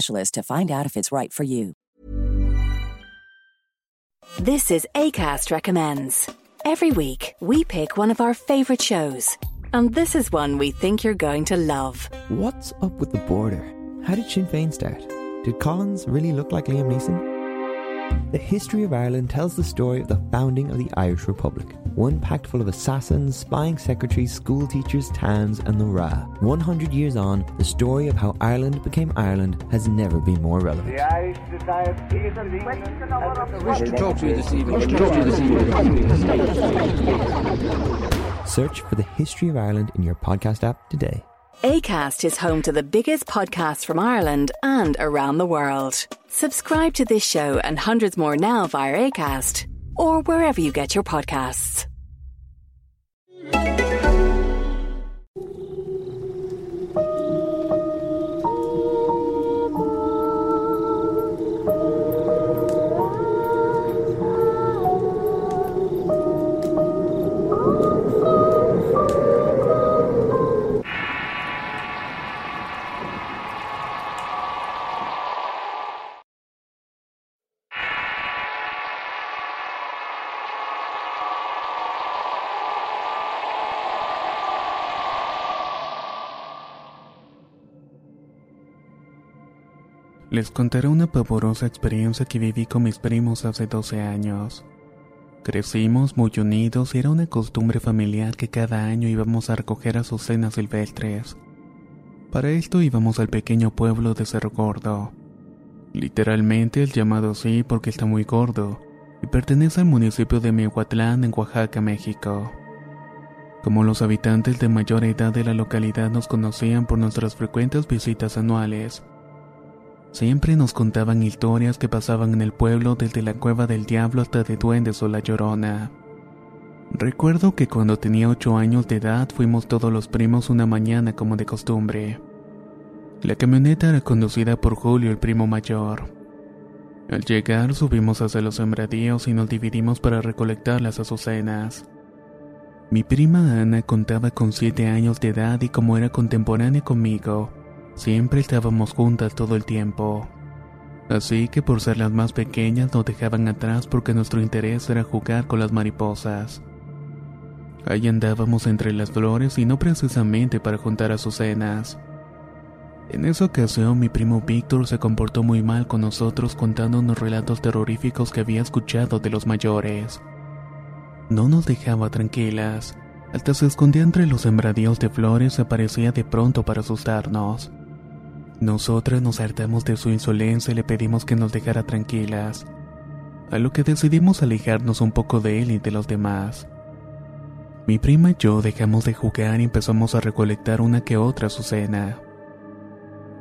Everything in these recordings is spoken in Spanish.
to find out if it's right for you. This is ACAST Recommends. Every week, we pick one of our favourite shows. And this is one we think you're going to love. What's up with the border? How did Sinn Féin start? Did Collins really look like Liam Neeson? The history of Ireland tells the story of the founding of the Irish Republic. One packed full of assassins, spying secretaries, school teachers, towns, and the Ra. 100 years on, the story of how Ireland became Ireland has never been more relevant. The Irish Society of England I wish to talk to you this evening. I wish to talk to you this evening. Search for the history of Ireland in your podcast app today. ACAST is home to the biggest podcasts from Ireland and around the world. Subscribe to this show and hundreds more now via ACAST or wherever you get your podcasts. Les contaré una pavorosa experiencia que viví con mis primos hace 12 años. Crecimos muy unidos y era una costumbre familiar que cada año íbamos a recoger azucenas silvestres. Para esto íbamos al pequeño pueblo de Cerro Gordo. Literalmente el llamado así porque está muy gordo y pertenece al municipio de Miahuatlán en Oaxaca, México. Como los habitantes de mayor edad de la localidad nos conocían por nuestras frecuentes visitas anuales, Siempre nos contaban historias que pasaban en el pueblo desde la cueva del diablo hasta de duendes o la llorona. Recuerdo que cuando tenía ocho años de edad fuimos todos los primos una mañana como de costumbre. La camioneta era conducida por Julio, el primo mayor. Al llegar subimos hacia los sembradíos y nos dividimos para recolectar las azucenas. Mi prima Ana contaba con siete años de edad y como era contemporánea conmigo, Siempre estábamos juntas todo el tiempo. Así que por ser las más pequeñas nos dejaban atrás porque nuestro interés era jugar con las mariposas. Ahí andábamos entre las flores y no precisamente para juntar azucenas. En esa ocasión mi primo Víctor se comportó muy mal con nosotros contándonos relatos terroríficos que había escuchado de los mayores. No nos dejaba tranquilas. Hasta se escondía entre los sembradíos de flores y aparecía de pronto para asustarnos. Nosotras nos hartamos de su insolencia y le pedimos que nos dejara tranquilas, a lo que decidimos alejarnos un poco de él y de los demás. Mi prima y yo dejamos de jugar y empezamos a recolectar una que otra azucena.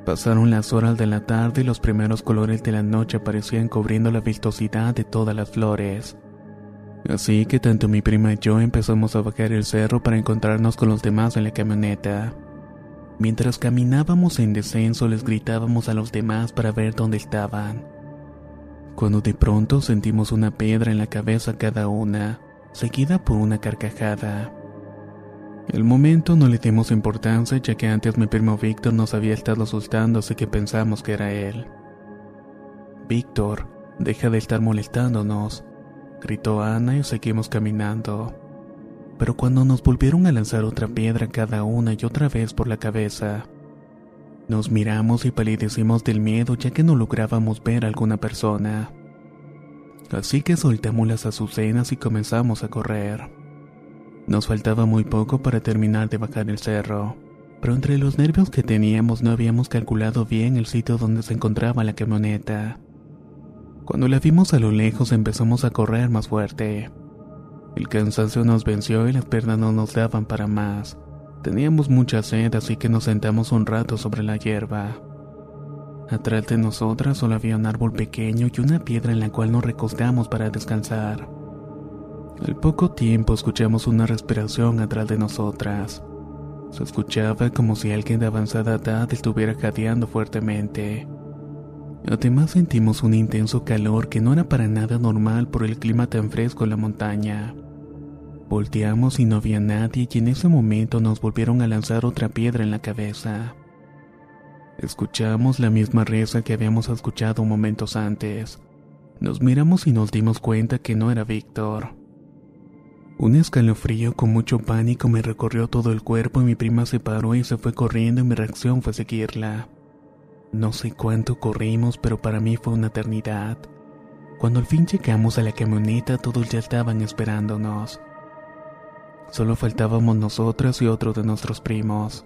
Pasaron las horas de la tarde y los primeros colores de la noche aparecían cubriendo la vistosidad de todas las flores. Así que tanto mi prima y yo empezamos a bajar el cerro para encontrarnos con los demás en la camioneta. Mientras caminábamos en descenso les gritábamos a los demás para ver dónde estaban. Cuando de pronto sentimos una piedra en la cabeza cada una, seguida por una carcajada. El momento no le dimos importancia ya que antes mi primo Víctor nos había estado asustando así que pensamos que era él. Víctor, deja de estar molestándonos, gritó Ana y seguimos caminando pero cuando nos volvieron a lanzar otra piedra cada una y otra vez por la cabeza, Nos miramos y palidecimos del miedo ya que no lográbamos ver a alguna persona. Así que soltamos las azucenas y comenzamos a correr. Nos faltaba muy poco para terminar de bajar el cerro, pero entre los nervios que teníamos no habíamos calculado bien el sitio donde se encontraba la camioneta. Cuando la vimos a lo lejos empezamos a correr más fuerte. El cansancio nos venció y las piernas no nos daban para más. Teníamos mucha sed así que nos sentamos un rato sobre la hierba. Atrás de nosotras solo había un árbol pequeño y una piedra en la cual nos recostamos para descansar. Al poco tiempo escuchamos una respiración atrás de nosotras. Se escuchaba como si alguien de avanzada edad estuviera jadeando fuertemente. Además sentimos un intenso calor que no era para nada normal por el clima tan fresco en la montaña. Volteamos y no había nadie y en ese momento nos volvieron a lanzar otra piedra en la cabeza. Escuchamos la misma reza que habíamos escuchado momentos antes. Nos miramos y nos dimos cuenta que no era Víctor. Un escalofrío con mucho pánico me recorrió todo el cuerpo y mi prima se paró y se fue corriendo y mi reacción fue seguirla. No sé cuánto corrimos, pero para mí fue una eternidad. Cuando al fin llegamos a la camioneta, todos ya estaban esperándonos. Solo faltábamos nosotras y otro de nuestros primos.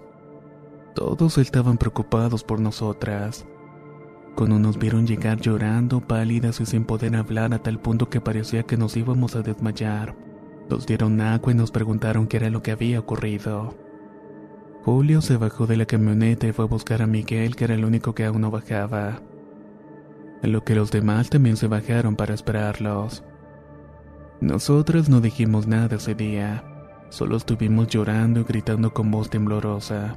Todos estaban preocupados por nosotras. Cuando nos vieron llegar llorando, pálidas y sin poder hablar a tal punto que parecía que nos íbamos a desmayar, nos dieron agua y nos preguntaron qué era lo que había ocurrido. Julio se bajó de la camioneta y fue a buscar a Miguel, que era el único que aún no bajaba. En lo que los demás también se bajaron para esperarlos. Nosotras no dijimos nada ese día, solo estuvimos llorando y gritando con voz temblorosa.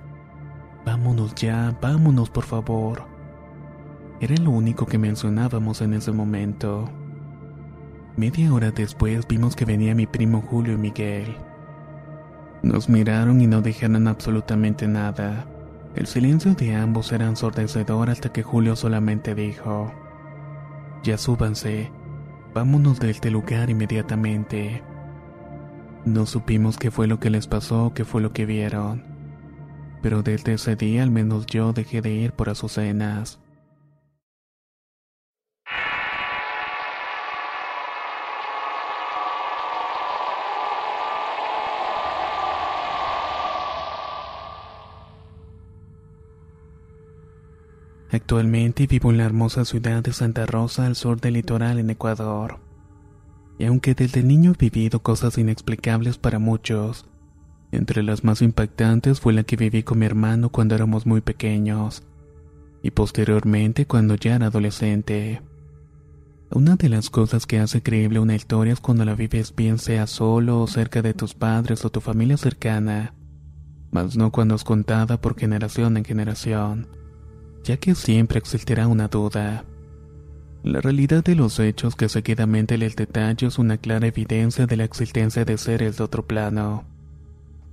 Vámonos ya, vámonos por favor. Era lo único que mencionábamos en ese momento. Media hora después vimos que venía mi primo Julio y Miguel. Nos miraron y no dijeron absolutamente nada. El silencio de ambos era ensordecedor hasta que Julio solamente dijo, Ya súbanse, vámonos de este lugar inmediatamente. No supimos qué fue lo que les pasó qué fue lo que vieron pero desde ese día al menos yo dejé de ir por Azucenas. Actualmente vivo en la hermosa ciudad de Santa Rosa al sur del litoral en Ecuador. Y aunque desde niño he vivido cosas inexplicables para muchos, entre las más impactantes fue la que viví con mi hermano cuando éramos muy pequeños y posteriormente cuando ya era adolescente. Una de las cosas que hace creíble una historia es cuando la vives bien sea solo o cerca de tus padres o tu familia cercana, mas no cuando es contada por generación en generación, ya que siempre existirá una duda. La realidad de los hechos que seguidamente les detallo es una clara evidencia de la existencia de seres de otro plano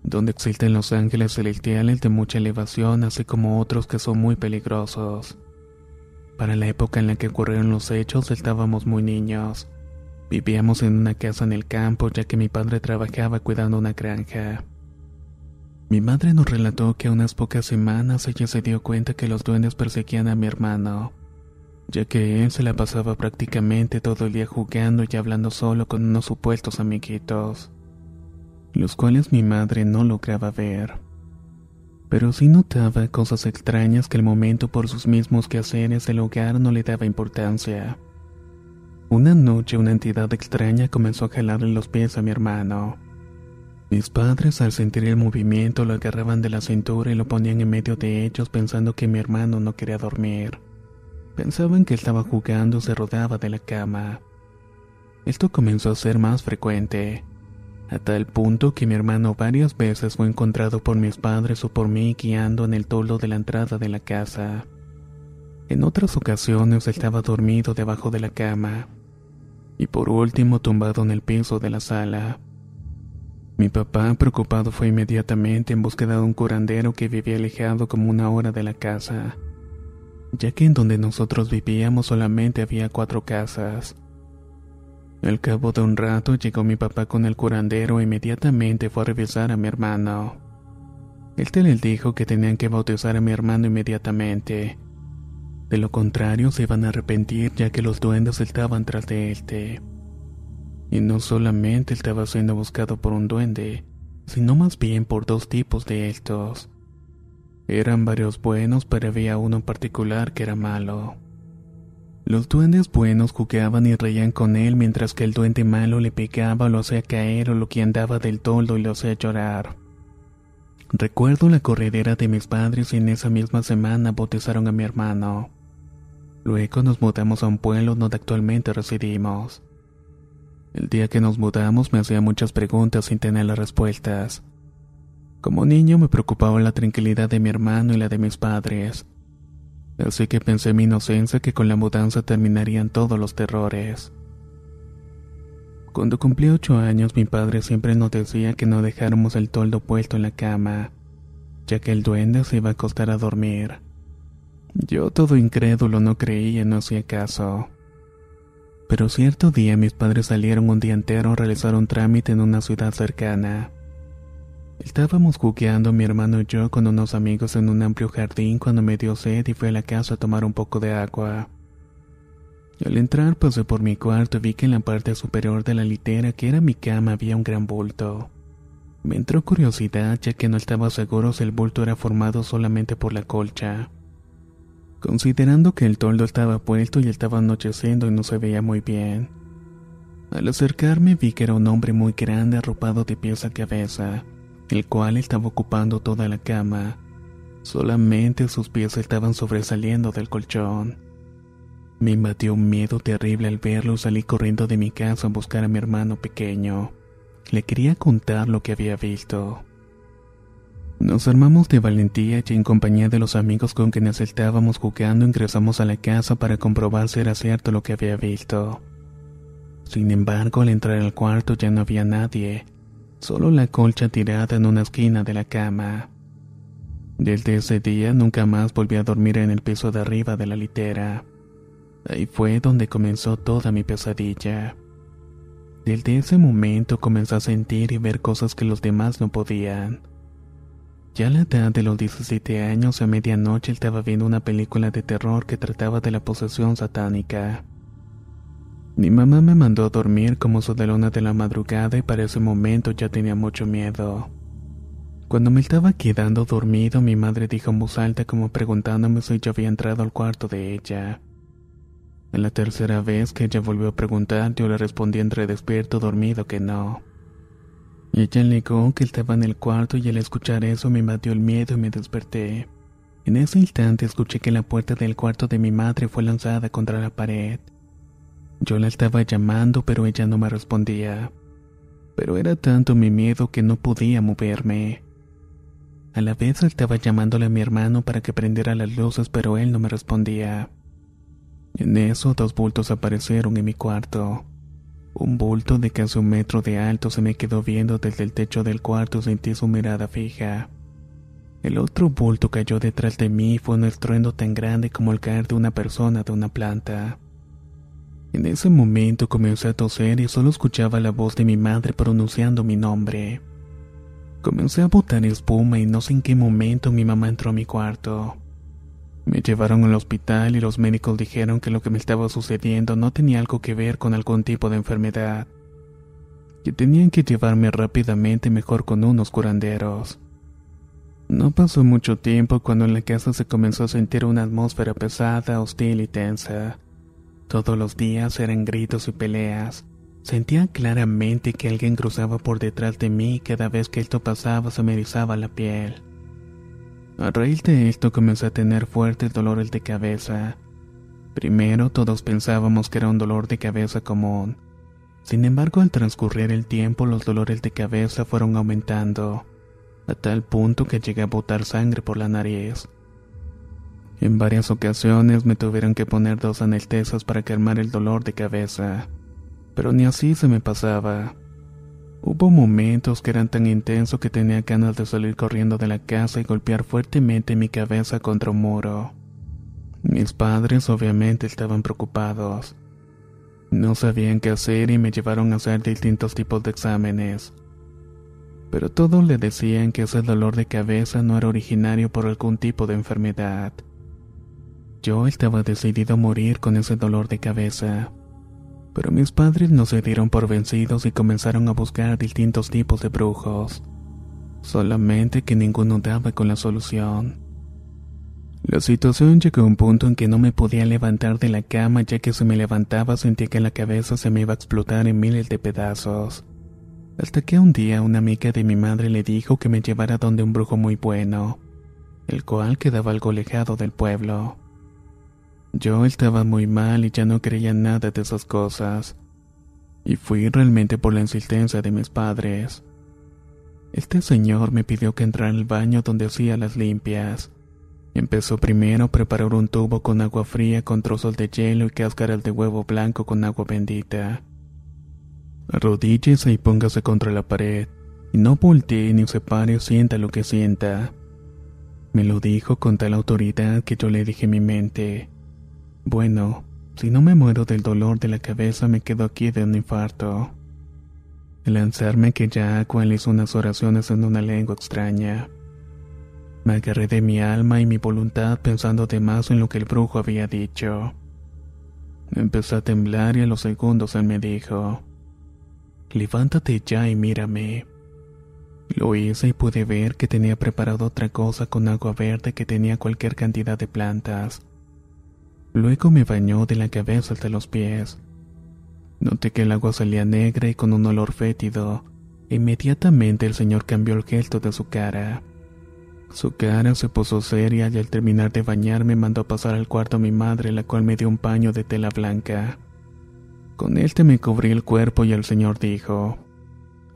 donde existen los ángeles celestiales de mucha elevación, así como otros que son muy peligrosos. Para la época en la que ocurrieron los hechos estábamos muy niños. Vivíamos en una casa en el campo ya que mi padre trabajaba cuidando una granja. Mi madre nos relató que a unas pocas semanas ella se dio cuenta que los duendes perseguían a mi hermano, ya que él se la pasaba prácticamente todo el día jugando y hablando solo con unos supuestos amiguitos los cuales mi madre no lograba ver. Pero sí notaba cosas extrañas que el momento por sus mismos quehaceres del hogar no le daba importancia. Una noche una entidad extraña comenzó a jalarle los pies a mi hermano. Mis padres al sentir el movimiento lo agarraban de la cintura y lo ponían en medio de ellos pensando que mi hermano no quería dormir. Pensaban que estaba jugando se rodaba de la cama. Esto comenzó a ser más frecuente a tal punto que mi hermano varias veces fue encontrado por mis padres o por mí guiando en el toldo de la entrada de la casa. En otras ocasiones estaba dormido debajo de la cama y por último tumbado en el piso de la sala. Mi papá, preocupado, fue inmediatamente en búsqueda de un curandero que vivía alejado como una hora de la casa, ya que en donde nosotros vivíamos solamente había cuatro casas. Al cabo de un rato llegó mi papá con el curandero e inmediatamente fue a revisar a mi hermano. Él les dijo que tenían que bautizar a mi hermano inmediatamente. De lo contrario, se iban a arrepentir ya que los duendes estaban tras de él. Y no solamente estaba siendo buscado por un duende, sino más bien por dos tipos de estos. Eran varios buenos, pero había uno en particular que era malo. Los duendes buenos jugaban y reían con él mientras que el duende malo le pegaba o lo hacía caer o lo que andaba del toldo y lo hacía llorar. Recuerdo la corredera de mis padres y en esa misma semana bautizaron a mi hermano. Luego nos mudamos a un pueblo donde actualmente residimos. El día que nos mudamos me hacía muchas preguntas sin tener las respuestas. Como niño me preocupaba la tranquilidad de mi hermano y la de mis padres. Así que pensé en mi inocencia que con la mudanza terminarían todos los terrores. Cuando cumplí ocho años mi padre siempre nos decía que no dejáramos el toldo puesto en la cama, ya que el duende se iba a acostar a dormir. Yo todo incrédulo no creía no hacía caso. Pero cierto día mis padres salieron un día entero a realizar un trámite en una ciudad cercana. Estábamos jugueando mi hermano y yo con unos amigos en un amplio jardín cuando me dio sed y fui a la casa a tomar un poco de agua. Al entrar pasé por mi cuarto y vi que en la parte superior de la litera que era mi cama había un gran bulto. Me entró curiosidad ya que no estaba seguro si el bulto era formado solamente por la colcha. Considerando que el toldo estaba puesto y estaba anocheciendo y no se veía muy bien. Al acercarme vi que era un hombre muy grande arropado de pies a cabeza, el cual estaba ocupando toda la cama. Solamente sus pies estaban sobresaliendo del colchón. Me invadió un miedo terrible al verlo y salí corriendo de mi casa a buscar a mi hermano pequeño. Le quería contar lo que había visto. Nos armamos de valentía y en compañía de los amigos con quienes estábamos jugando ingresamos a la casa para comprobar si era cierto lo que había visto. Sin embargo, al entrar al cuarto ya no había nadie, solo la colcha tirada en una esquina de la cama. Desde ese día nunca más volví a dormir en el piso de arriba de la litera. Ahí fue donde comenzó toda mi pesadilla. Desde ese momento comencé a sentir y ver cosas que los demás no podían. Ya a la edad de los 17 años, a medianoche estaba viendo una película de terror que trataba de la posesión satánica. Mi mamá me mandó a dormir como su de de la madrugada y para ese momento ya tenía mucho miedo. Cuando me estaba quedando dormido, mi madre dijo en voz alta como preguntándome si yo había entrado al cuarto de ella. En la tercera vez que ella volvió a preguntar, yo le respondí entre despierto dormido que no. Y ella negó que estaba en el cuarto y al escuchar eso me invadió el miedo y me desperté. En ese instante escuché que la puerta del cuarto de mi madre fue lanzada contra la pared. Yo la estaba llamando pero ella no me respondía. Pero era tanto mi miedo que no podía moverme. A la vez estaba llamándole a mi hermano para que prendiera las luces pero él no me respondía. En eso dos bultos aparecieron en mi cuarto. Un bulto de casi un metro de alto se me quedó viendo desde el techo del cuarto y sentí su mirada fija. El otro bulto cayó detrás de mí y fue un estruendo tan grande como el caer de una persona de una planta. En ese momento comencé a toser y solo escuchaba la voz de mi madre pronunciando mi nombre. Comencé a botar espuma y no sé en qué momento mi mamá entró a mi cuarto. Me llevaron al hospital y los médicos dijeron que lo que me estaba sucediendo no tenía algo que ver con algún tipo de enfermedad, que tenían que llevarme rápidamente mejor con unos curanderos. No pasó mucho tiempo cuando en la casa se comenzó a sentir una atmósfera pesada, hostil y tensa. Todos los días eran gritos y peleas. Sentía claramente que alguien cruzaba por detrás de mí y cada vez que esto pasaba se me erizaba la piel. A raíz de esto comencé a tener fuertes dolores de cabeza. Primero todos pensábamos que era un dolor de cabeza común. Sin embargo, al transcurrir el tiempo los dolores de cabeza fueron aumentando, a tal punto que llegué a botar sangre por la nariz. En varias ocasiones me tuvieron que poner dos anestesias para calmar el dolor de cabeza, pero ni así se me pasaba. Hubo momentos que eran tan intensos que tenía ganas de salir corriendo de la casa y golpear fuertemente mi cabeza contra un muro. Mis padres obviamente estaban preocupados. No sabían qué hacer y me llevaron a hacer distintos tipos de exámenes. Pero todos le decían que ese dolor de cabeza no era originario por algún tipo de enfermedad. Yo estaba decidido a morir con ese dolor de cabeza. Pero mis padres no se dieron por vencidos y comenzaron a buscar distintos tipos de brujos. Solamente que ninguno daba con la solución. La situación llegó a un punto en que no me podía levantar de la cama ya que si me levantaba sentía que la cabeza se me iba a explotar en miles de pedazos. Hasta que un día una amiga de mi madre le dijo que me llevara donde un brujo muy bueno, el cual quedaba algo alejado del pueblo. Yo estaba muy mal y ya no creía nada de esas cosas. Y fui realmente por la insistencia de mis padres. Este señor me pidió que entrara al baño donde hacía las limpias. Empezó primero a preparar un tubo con agua fría con trozos de hielo y cáscaras de huevo blanco con agua bendita. Arrodíllese y póngase contra la pared, y no voltee ni se pare o sienta lo que sienta. Me lo dijo con tal autoridad que yo le dije mi mente. Bueno, si no me muero del dolor de la cabeza me quedo aquí de un infarto. Lanzarme aquella agua le hizo unas oraciones en una lengua extraña. Me agarré de mi alma y mi voluntad pensando de más en lo que el brujo había dicho. Empecé a temblar y a los segundos él me dijo, Levántate ya y mírame. Lo hice y pude ver que tenía preparado otra cosa con agua verde que tenía cualquier cantidad de plantas. Luego me bañó de la cabeza hasta los pies. Noté que el agua salía negra y con un olor fétido. Inmediatamente el señor cambió el gesto de su cara. Su cara se puso seria y al terminar de bañarme mandó pasar al cuarto a mi madre, la cual me dio un paño de tela blanca. Con este me cubrí el cuerpo y el señor dijo,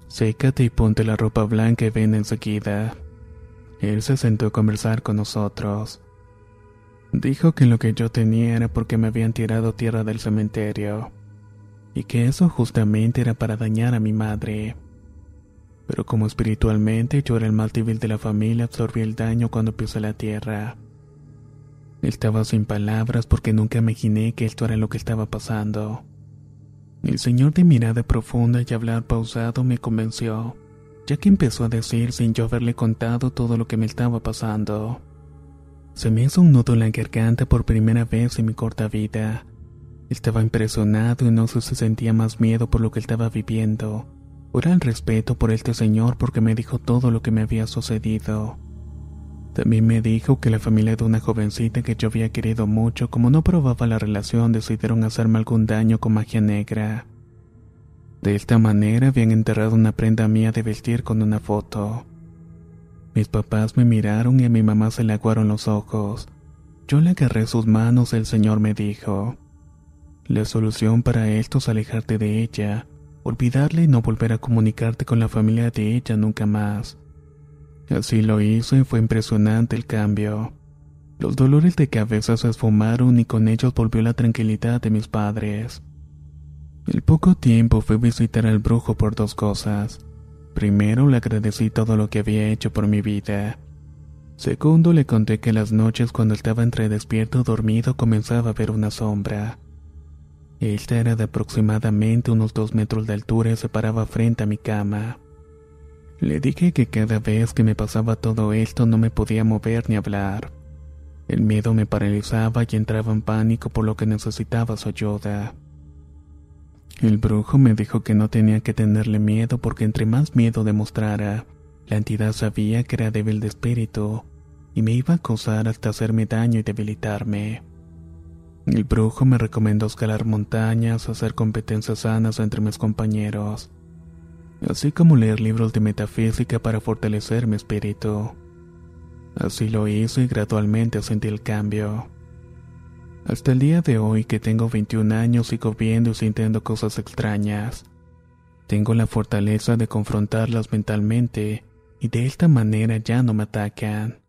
Sécate y ponte la ropa blanca y ven enseguida. Él se sentó a conversar con nosotros. Dijo que lo que yo tenía era porque me habían tirado tierra del cementerio, y que eso justamente era para dañar a mi madre. Pero como espiritualmente yo era el mal débil de la familia, absorbí el daño cuando pisé la tierra. Estaba sin palabras porque nunca imaginé que esto era lo que estaba pasando. El señor de mirada profunda y hablar pausado me convenció, ya que empezó a decir sin yo haberle contado todo lo que me estaba pasando. Se me hizo un nudo en la garganta por primera vez en mi corta vida. Estaba impresionado y no sé si sentía más miedo por lo que estaba viviendo, o era el respeto por este señor porque me dijo todo lo que me había sucedido. También me dijo que la familia de una jovencita que yo había querido mucho, como no probaba la relación, decidieron hacerme algún daño con magia negra. De esta manera habían enterrado una prenda mía de vestir con una foto. Mis papás me miraron y a mi mamá se le aguaron los ojos. Yo le agarré sus manos y el Señor me dijo, la solución para esto es alejarte de ella, olvidarla y no volver a comunicarte con la familia de ella nunca más. Así lo hizo y fue impresionante el cambio. Los dolores de cabeza se esfumaron y con ellos volvió la tranquilidad de mis padres. El poco tiempo fui a visitar al brujo por dos cosas. Primero le agradecí todo lo que había hecho por mi vida. Segundo le conté que las noches cuando estaba entre despierto dormido comenzaba a ver una sombra. Esta era de aproximadamente unos dos metros de altura y se paraba frente a mi cama. Le dije que cada vez que me pasaba todo esto no me podía mover ni hablar. El miedo me paralizaba y entraba en pánico por lo que necesitaba su ayuda. El brujo me dijo que no tenía que tenerle miedo porque entre más miedo demostrara, la entidad sabía que era débil de espíritu y me iba a acosar hasta hacerme daño y debilitarme. El brujo me recomendó escalar montañas, hacer competencias sanas entre mis compañeros, así como leer libros de metafísica para fortalecer mi espíritu. Así lo hice y gradualmente sentí el cambio. Hasta el día de hoy que tengo 21 años sigo viendo y sintiendo cosas extrañas. Tengo la fortaleza de confrontarlas mentalmente y de esta manera ya no me atacan.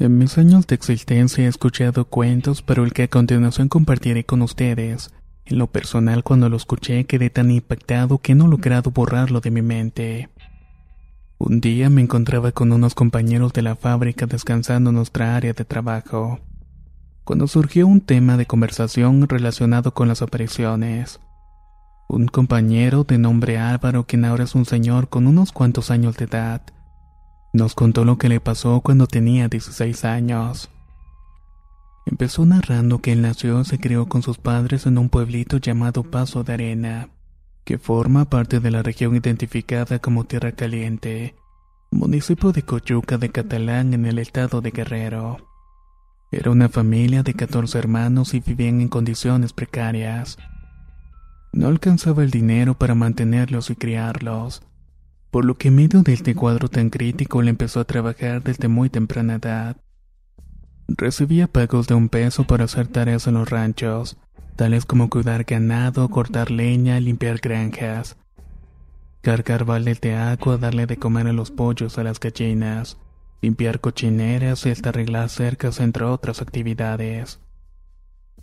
En mis años de existencia he escuchado cuentos, pero el que a continuación compartiré con ustedes, en lo personal cuando lo escuché quedé tan impactado que no he logrado borrarlo de mi mente. Un día me encontraba con unos compañeros de la fábrica descansando en nuestra área de trabajo, cuando surgió un tema de conversación relacionado con las apariciones. Un compañero de nombre Álvaro, quien ahora es un señor con unos cuantos años de edad, nos contó lo que le pasó cuando tenía 16 años. Empezó narrando que él nació y se crió con sus padres en un pueblito llamado Paso de Arena, que forma parte de la región identificada como Tierra Caliente, municipio de Coyuca de Catalán en el estado de Guerrero. Era una familia de 14 hermanos y vivían en condiciones precarias. No alcanzaba el dinero para mantenerlos y criarlos, por lo que en medio de este cuadro tan crítico le empezó a trabajar desde muy temprana edad. Recibía pagos de un peso para hacer tareas en los ranchos, tales como cuidar ganado, cortar leña, limpiar granjas, cargar baldes de agua, darle de comer a los pollos, a las gallinas, limpiar cochineras y hasta arreglar cercas, entre otras actividades.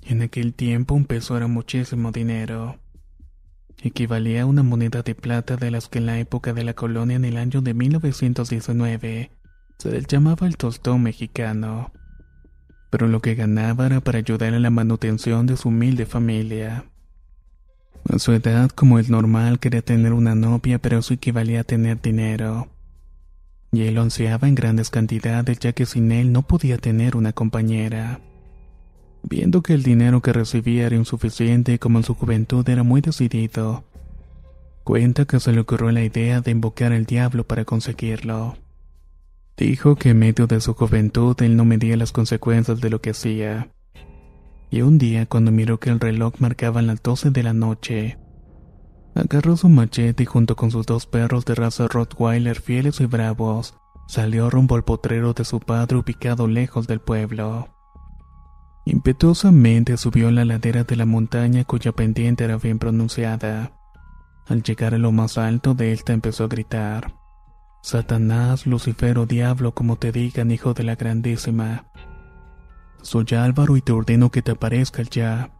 En aquel tiempo un peso era muchísimo dinero. Equivalía a una moneda de plata de las que en la época de la colonia en el año de 1919 se les llamaba el tostón mexicano pero lo que ganaba era para ayudar en la manutención de su humilde familia. A su edad, como es normal, quería tener una novia, pero eso equivalía a tener dinero. Y él lo ansiaba en grandes cantidades, ya que sin él no podía tener una compañera. Viendo que el dinero que recibía era insuficiente, como en su juventud era muy decidido, cuenta que se le ocurrió la idea de invocar al diablo para conseguirlo. Dijo que en medio de su juventud él no medía las consecuencias de lo que hacía. Y un día, cuando miró que el reloj marcaba las doce de la noche, agarró su machete y junto con sus dos perros de raza Rottweiler fieles y bravos, salió rumbo al potrero de su padre ubicado lejos del pueblo. Impetuosamente subió la ladera de la montaña cuya pendiente era bien pronunciada. Al llegar a lo más alto de esta empezó a gritar. Satanás, Lucifer o Diablo, como te digan, hijo de la Grandísima. Soy Álvaro y te ordeno que te aparezcas ya,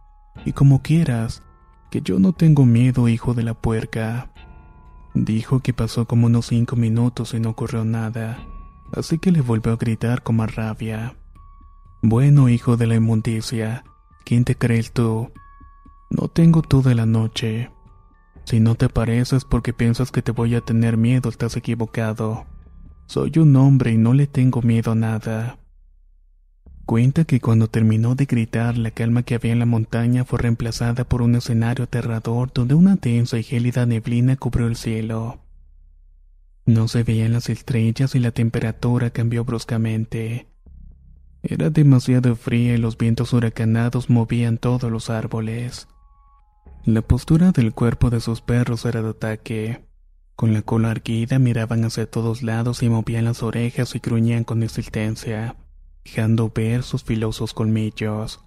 y como quieras, que yo no tengo miedo, hijo de la puerca. Dijo que pasó como unos cinco minutos y no ocurrió nada, así que le volvió a gritar con más rabia. Bueno, hijo de la inmundicia, ¿quién te crees tú? No tengo toda la noche. Si no te pareces porque piensas que te voy a tener miedo, estás equivocado. Soy un hombre y no le tengo miedo a nada. Cuenta que cuando terminó de gritar, la calma que había en la montaña fue reemplazada por un escenario aterrador donde una densa y gélida neblina cubrió el cielo. No se veían las estrellas y la temperatura cambió bruscamente. Era demasiado fría y los vientos huracanados movían todos los árboles. La postura del cuerpo de sus perros era de ataque. Con la cola erguida miraban hacia todos lados y movían las orejas y gruñían con insistencia, dejando ver sus filosos colmillos.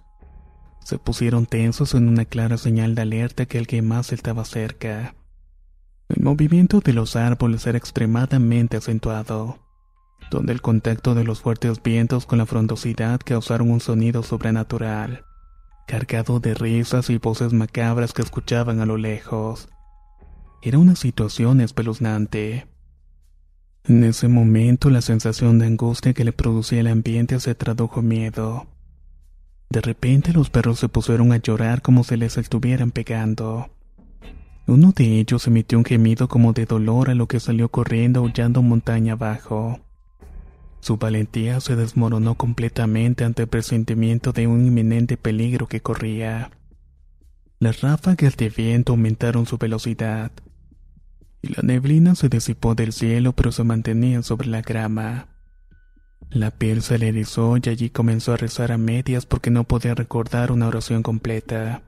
Se pusieron tensos en una clara señal de alerta que alguien más estaba cerca. El movimiento de los árboles era extremadamente acentuado, donde el contacto de los fuertes vientos con la frondosidad causaron un sonido sobrenatural cargado de risas y voces macabras que escuchaban a lo lejos. Era una situación espeluznante. En ese momento la sensación de angustia que le producía el ambiente se tradujo miedo. De repente los perros se pusieron a llorar como si les estuvieran pegando. Uno de ellos emitió un gemido como de dolor a lo que salió corriendo aullando montaña abajo. Su valentía se desmoronó completamente ante el presentimiento de un inminente peligro que corría. Las ráfagas de viento aumentaron su velocidad, y la neblina se disipó del cielo pero se mantenía sobre la grama. La piel se le erizó y allí comenzó a rezar a medias porque no podía recordar una oración completa.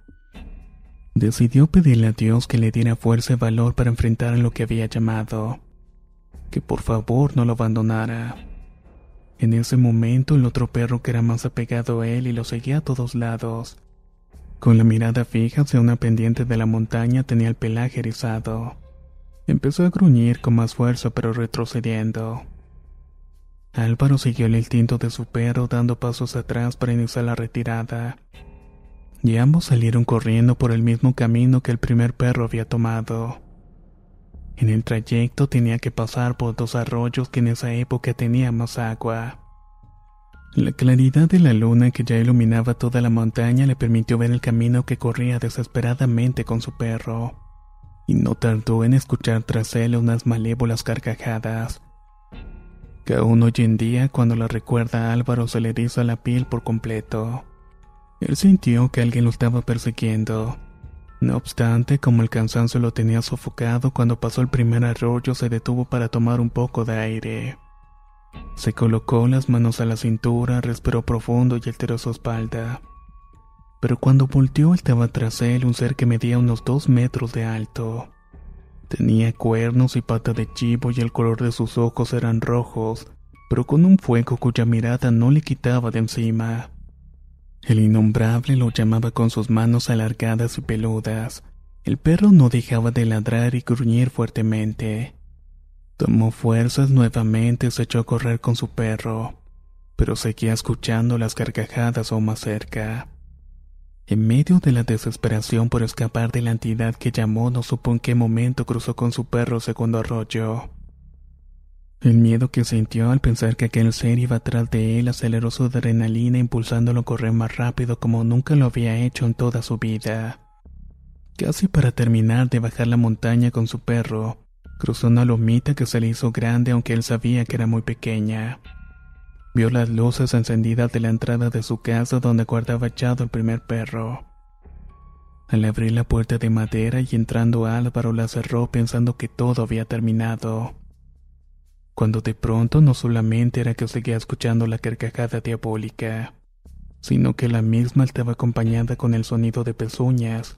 Decidió pedirle a Dios que le diera fuerza y valor para enfrentar a lo que había llamado, que por favor no lo abandonara. En ese momento el otro perro que era más apegado a él y lo seguía a todos lados. Con la mirada fija hacia una pendiente de la montaña tenía el pelaje erizado. Empezó a gruñir con más fuerza pero retrocediendo. Álvaro siguió el instinto de su perro dando pasos atrás para iniciar la retirada. Y ambos salieron corriendo por el mismo camino que el primer perro había tomado. En el trayecto tenía que pasar por dos arroyos que en esa época tenían más agua. La claridad de la luna que ya iluminaba toda la montaña le permitió ver el camino que corría desesperadamente con su perro, y no tardó en escuchar tras él unas malévolas carcajadas. Que aún hoy en día, cuando la recuerda a Álvaro, se le eriza la piel por completo. Él sintió que alguien lo estaba persiguiendo. No obstante, como el cansancio lo tenía sofocado, cuando pasó el primer arroyo se detuvo para tomar un poco de aire. Se colocó las manos a la cintura, respiró profundo y alteró su espalda. Pero cuando volteó estaba tras él un ser que medía unos dos metros de alto. Tenía cuernos y pata de chivo y el color de sus ojos eran rojos, pero con un fuego cuya mirada no le quitaba de encima. El innombrable lo llamaba con sus manos alargadas y peludas. El perro no dejaba de ladrar y gruñir fuertemente. Tomó fuerzas nuevamente y se echó a correr con su perro, pero seguía escuchando las carcajadas aún más cerca. En medio de la desesperación por escapar de la entidad que llamó, no supo en qué momento cruzó con su perro segundo arroyo. El miedo que sintió al pensar que aquel ser iba atrás de él aceleró su adrenalina impulsándolo a correr más rápido como nunca lo había hecho en toda su vida. Casi para terminar de bajar la montaña con su perro, Cruzó una lomita que se le hizo grande aunque él sabía que era muy pequeña. Vio las luces encendidas de la entrada de su casa donde guardaba echado el primer perro. Al abrir la puerta de madera y entrando Álvaro la cerró pensando que todo había terminado. Cuando de pronto no solamente era que seguía escuchando la carcajada diabólica, sino que la misma estaba acompañada con el sonido de pezuñas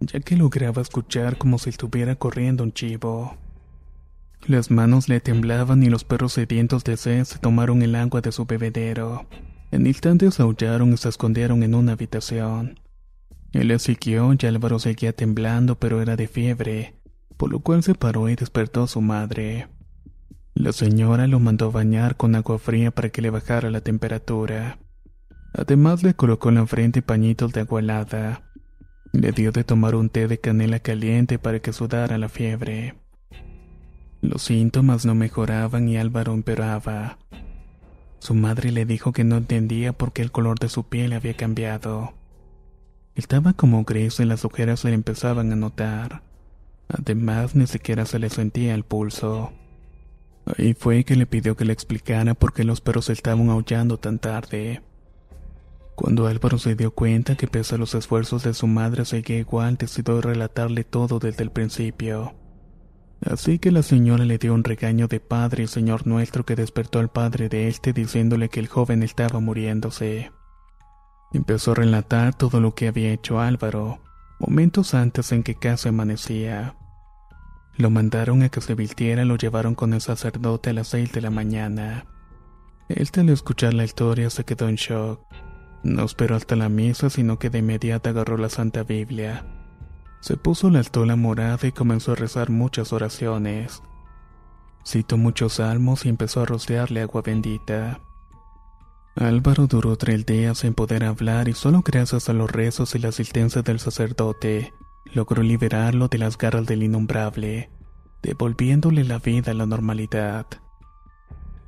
ya que lograba escuchar como si estuviera corriendo un chivo. Las manos le temblaban y los perros sedientos de sed se tomaron el agua de su bebedero. En instantes aullaron y se escondieron en una habitación. Él le siguió y Álvaro seguía temblando, pero era de fiebre, por lo cual se paró y despertó a su madre. La señora lo mandó bañar con agua fría para que le bajara la temperatura. Además le colocó en la frente pañitos de agua helada. Le dio de tomar un té de canela caliente para que sudara la fiebre. Los síntomas no mejoraban y Álvaro empeoraba. Su madre le dijo que no entendía por qué el color de su piel había cambiado. Estaba como gris y las ojeras se le empezaban a notar. Además, ni siquiera se le sentía el pulso. Ahí fue que le pidió que le explicara por qué los perros estaban aullando tan tarde. Cuando Álvaro se dio cuenta que pese a los esfuerzos de su madre seguía igual, decidió relatarle todo desde el principio. Así que la señora le dio un regaño de padre y señor nuestro que despertó al padre de este diciéndole que el joven estaba muriéndose. Empezó a relatar todo lo que había hecho Álvaro, momentos antes en que casi amanecía. Lo mandaron a que se vistiera lo llevaron con el sacerdote a las seis de la mañana. Él al escuchar la historia se quedó en shock. No esperó hasta la misa, sino que de inmediato agarró la Santa Biblia. Se puso la estola morada y comenzó a rezar muchas oraciones. Citó muchos salmos y empezó a rociarle agua bendita. Álvaro duró tres días sin poder hablar y solo gracias a los rezos y la asistencia del sacerdote logró liberarlo de las garras del innombrable, devolviéndole la vida a la normalidad.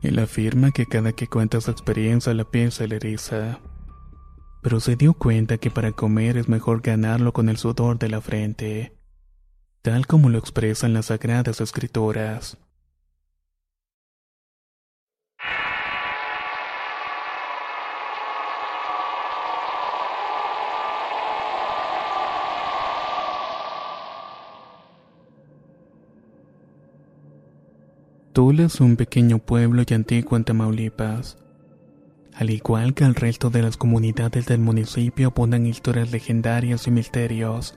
Él afirma que cada que cuenta su experiencia la piel se le eriza pero se dio cuenta que para comer es mejor ganarlo con el sudor de la frente, tal como lo expresan las sagradas escrituras. Tula es un pequeño pueblo y antiguo en Tamaulipas al igual que al resto de las comunidades del municipio abundan historias legendarias y misterios,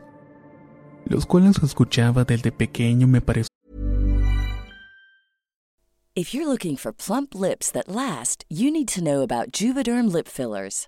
los cuales escuchaba desde pequeño me pareció. If you're looking for plump lips that last, you need to know about Juvederm lip fillers.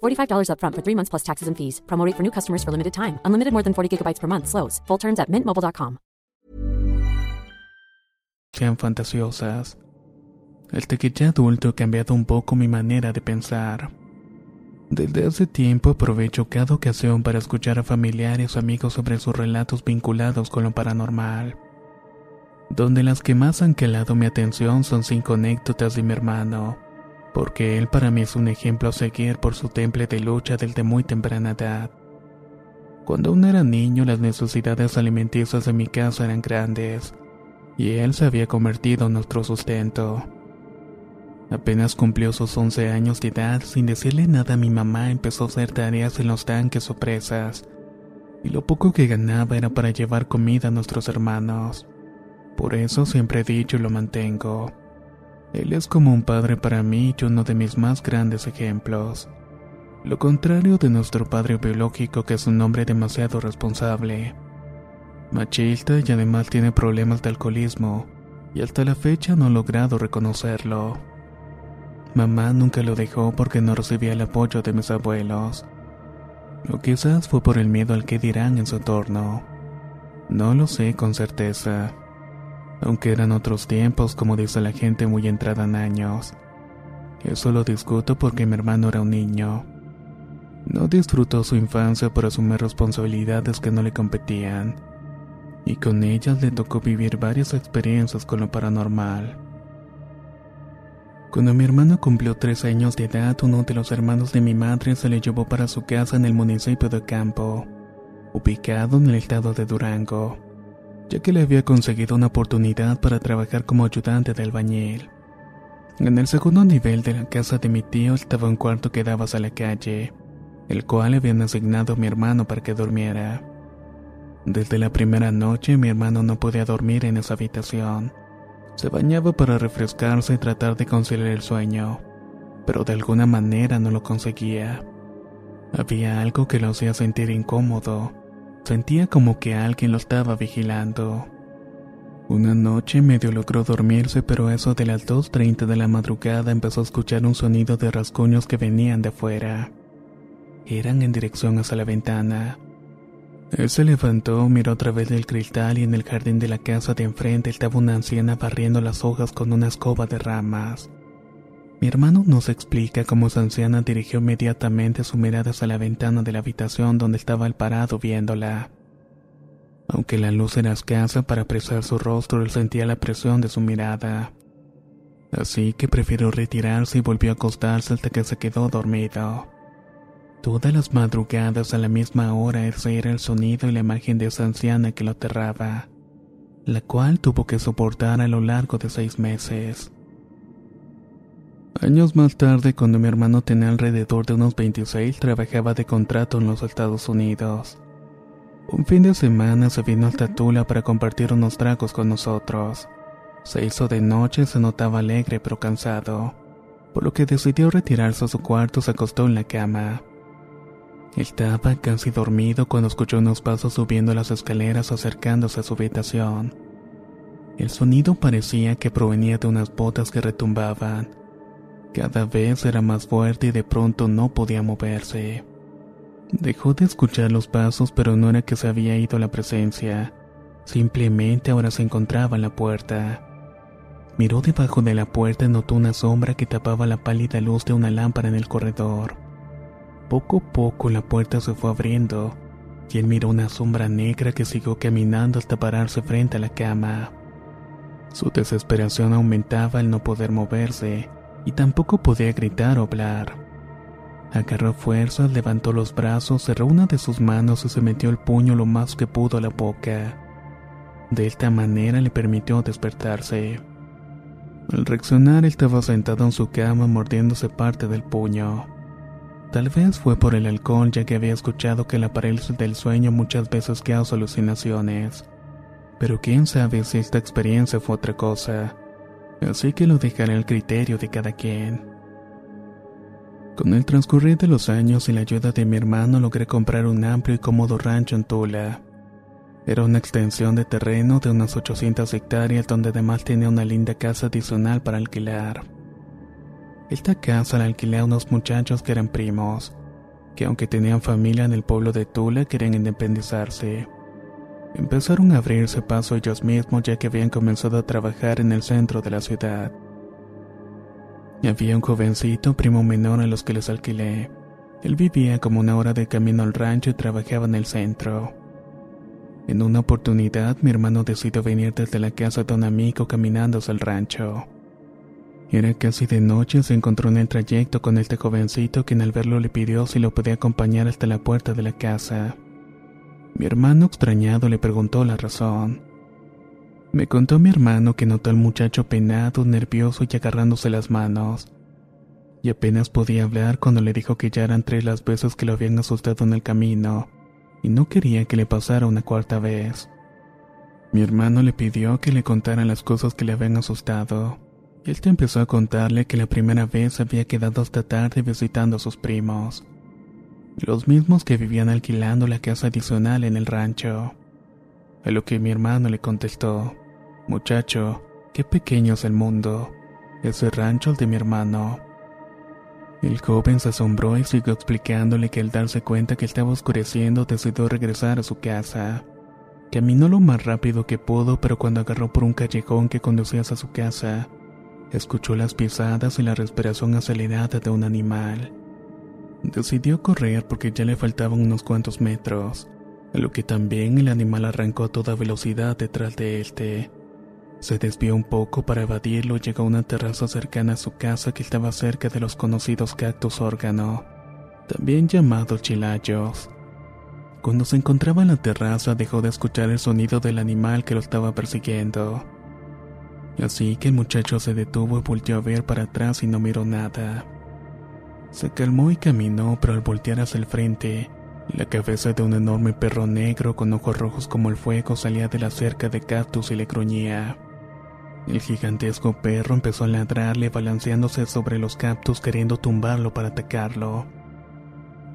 $45 upfront for three months plus taxes and fees. Promo for new customers for limited time. Unlimited more than 40 gigabytes per month. Slows. Full terms at mintmobile.com. Sean fantasiosas. Hasta que adulto he cambiado un poco mi manera de pensar. Desde hace tiempo aprovecho cada ocasión para escuchar a familiares o amigos sobre sus relatos vinculados con lo paranormal. Donde las que más han calado mi atención son cinco anécdotas de mi hermano, porque él para mí es un ejemplo a seguir por su temple de lucha desde muy temprana edad. Cuando aún era niño las necesidades alimenticias de mi casa eran grandes, y él se había convertido en nuestro sustento. Apenas cumplió sus 11 años de edad, sin decirle nada a mi mamá empezó a hacer tareas en los tanques o presas, y lo poco que ganaba era para llevar comida a nuestros hermanos. Por eso siempre he dicho y lo mantengo. Él es como un padre para mí y uno de mis más grandes ejemplos. Lo contrario de nuestro padre biológico que es un hombre demasiado responsable. Machista y además tiene problemas de alcoholismo, y hasta la fecha no he logrado reconocerlo. Mamá nunca lo dejó porque no recibía el apoyo de mis abuelos. O quizás fue por el miedo al que dirán en su entorno. No lo sé con certeza. Aunque eran otros tiempos, como dice la gente muy entrada en años. Eso lo discuto porque mi hermano era un niño. No disfrutó su infancia por asumir responsabilidades que no le competían. Y con ellas le tocó vivir varias experiencias con lo paranormal. Cuando mi hermano cumplió tres años de edad, uno de los hermanos de mi madre se le llevó para su casa en el municipio de Campo, ubicado en el estado de Durango, ya que le había conseguido una oportunidad para trabajar como ayudante de albañil. En el segundo nivel de la casa de mi tío estaba un cuarto que daba a la calle, el cual habían asignado a mi hermano para que durmiera. Desde la primera noche mi hermano no podía dormir en esa habitación. Se bañaba para refrescarse y tratar de conciliar el sueño, pero de alguna manera no lo conseguía. Había algo que lo hacía sentir incómodo. Sentía como que alguien lo estaba vigilando. Una noche medio logró dormirse, pero eso de las 2.30 de la madrugada empezó a escuchar un sonido de rasguños que venían de afuera. Eran en dirección hacia la ventana. Él se levantó, miró a través del cristal y en el jardín de la casa de enfrente estaba una anciana barriendo las hojas con una escoba de ramas. Mi hermano nos explica cómo esa anciana dirigió inmediatamente su mirada hacia la ventana de la habitación donde estaba el parado viéndola. Aunque la luz era escasa para apreciar su rostro, él sentía la presión de su mirada. Así que prefirió retirarse y volvió a acostarse hasta que se quedó dormido. Todas las madrugadas a la misma hora ese era el sonido y la imagen de esa anciana que lo aterraba, la cual tuvo que soportar a lo largo de seis meses. Años más tarde, cuando mi hermano tenía alrededor de unos 26, trabajaba de contrato en los Estados Unidos. Un fin de semana se vino hasta Tula para compartir unos tragos con nosotros. Se hizo de noche y se notaba alegre pero cansado, por lo que decidió retirarse a su cuarto y se acostó en la cama. Estaba casi dormido cuando escuchó unos pasos subiendo las escaleras acercándose a su habitación. El sonido parecía que provenía de unas botas que retumbaban. Cada vez era más fuerte y de pronto no podía moverse. Dejó de escuchar los pasos, pero no era que se había ido la presencia. Simplemente ahora se encontraba en la puerta. Miró debajo de la puerta y notó una sombra que tapaba la pálida luz de una lámpara en el corredor. Poco a poco la puerta se fue abriendo y él miró una sombra negra que siguió caminando hasta pararse frente a la cama. Su desesperación aumentaba al no poder moverse y tampoco podía gritar o hablar. Agarró fuerzas, levantó los brazos, cerró una de sus manos y se metió el puño lo más que pudo a la boca. De esta manera le permitió despertarse. Al reaccionar estaba sentado en su cama mordiéndose parte del puño. Tal vez fue por el alcohol ya que había escuchado que la parálisis del sueño muchas veces causa alucinaciones. Pero quién sabe si esta experiencia fue otra cosa. Así que lo dejaré al criterio de cada quien. Con el transcurrir de los años y la ayuda de mi hermano logré comprar un amplio y cómodo rancho en Tula. Era una extensión de terreno de unas 800 hectáreas donde además tenía una linda casa adicional para alquilar. Esta casa la alquilé a unos muchachos que eran primos, que aunque tenían familia en el pueblo de Tula querían independizarse. Empezaron a abrirse paso ellos mismos ya que habían comenzado a trabajar en el centro de la ciudad. Había un jovencito, primo menor a los que les alquilé. Él vivía como una hora de camino al rancho y trabajaba en el centro. En una oportunidad, mi hermano decidió venir desde la casa de un amigo caminando hacia el rancho. Era casi de noche y se encontró en el trayecto con este jovencito quien al verlo le pidió si lo podía acompañar hasta la puerta de la casa. Mi hermano extrañado le preguntó la razón. Me contó mi hermano que notó al muchacho penado, nervioso y agarrándose las manos. Y apenas podía hablar cuando le dijo que ya eran tres las veces que lo habían asustado en el camino, y no quería que le pasara una cuarta vez. Mi hermano le pidió que le contara las cosas que le habían asustado, él te empezó a contarle que la primera vez había quedado hasta tarde visitando a sus primos, los mismos que vivían alquilando la casa adicional en el rancho. A lo que mi hermano le contestó, Muchacho, qué pequeño es el mundo. Ese rancho el de mi hermano. El joven se asombró y siguió explicándole que al darse cuenta que estaba oscureciendo decidió regresar a su casa. Caminó lo más rápido que pudo, pero cuando agarró por un callejón que conducía hacia su casa, escuchó las pisadas y la respiración acelerada de un animal. Decidió correr porque ya le faltaban unos cuantos metros a lo que también el animal arrancó a toda velocidad detrás de él. Se desvió un poco para evadirlo y llegó a una terraza cercana a su casa que estaba cerca de los conocidos cactus órgano, también llamados chilayos. Cuando se encontraba en la terraza dejó de escuchar el sonido del animal que lo estaba persiguiendo. Así que el muchacho se detuvo y volteó a ver para atrás y no miró nada. Se calmó y caminó, pero al voltear hacia el frente, la cabeza de un enorme perro negro con ojos rojos como el fuego salía de la cerca de cactus y le gruñía. El gigantesco perro empezó a ladrarle balanceándose sobre los cactus queriendo tumbarlo para atacarlo.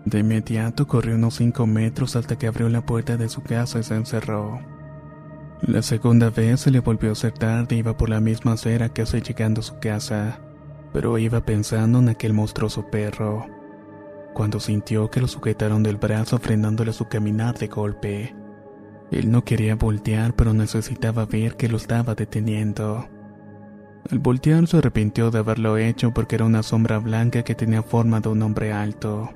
De inmediato corrió unos cinco metros hasta que abrió la puerta de su casa y se encerró. La segunda vez se le volvió a hacer tarde y iba por la misma acera casi llegando a su casa, pero iba pensando en aquel monstruoso perro cuando sintió que lo sujetaron del brazo frenándole su caminar de golpe. Él no quería voltear, pero necesitaba ver que lo estaba deteniendo. Al voltear se arrepintió de haberlo hecho porque era una sombra blanca que tenía forma de un hombre alto.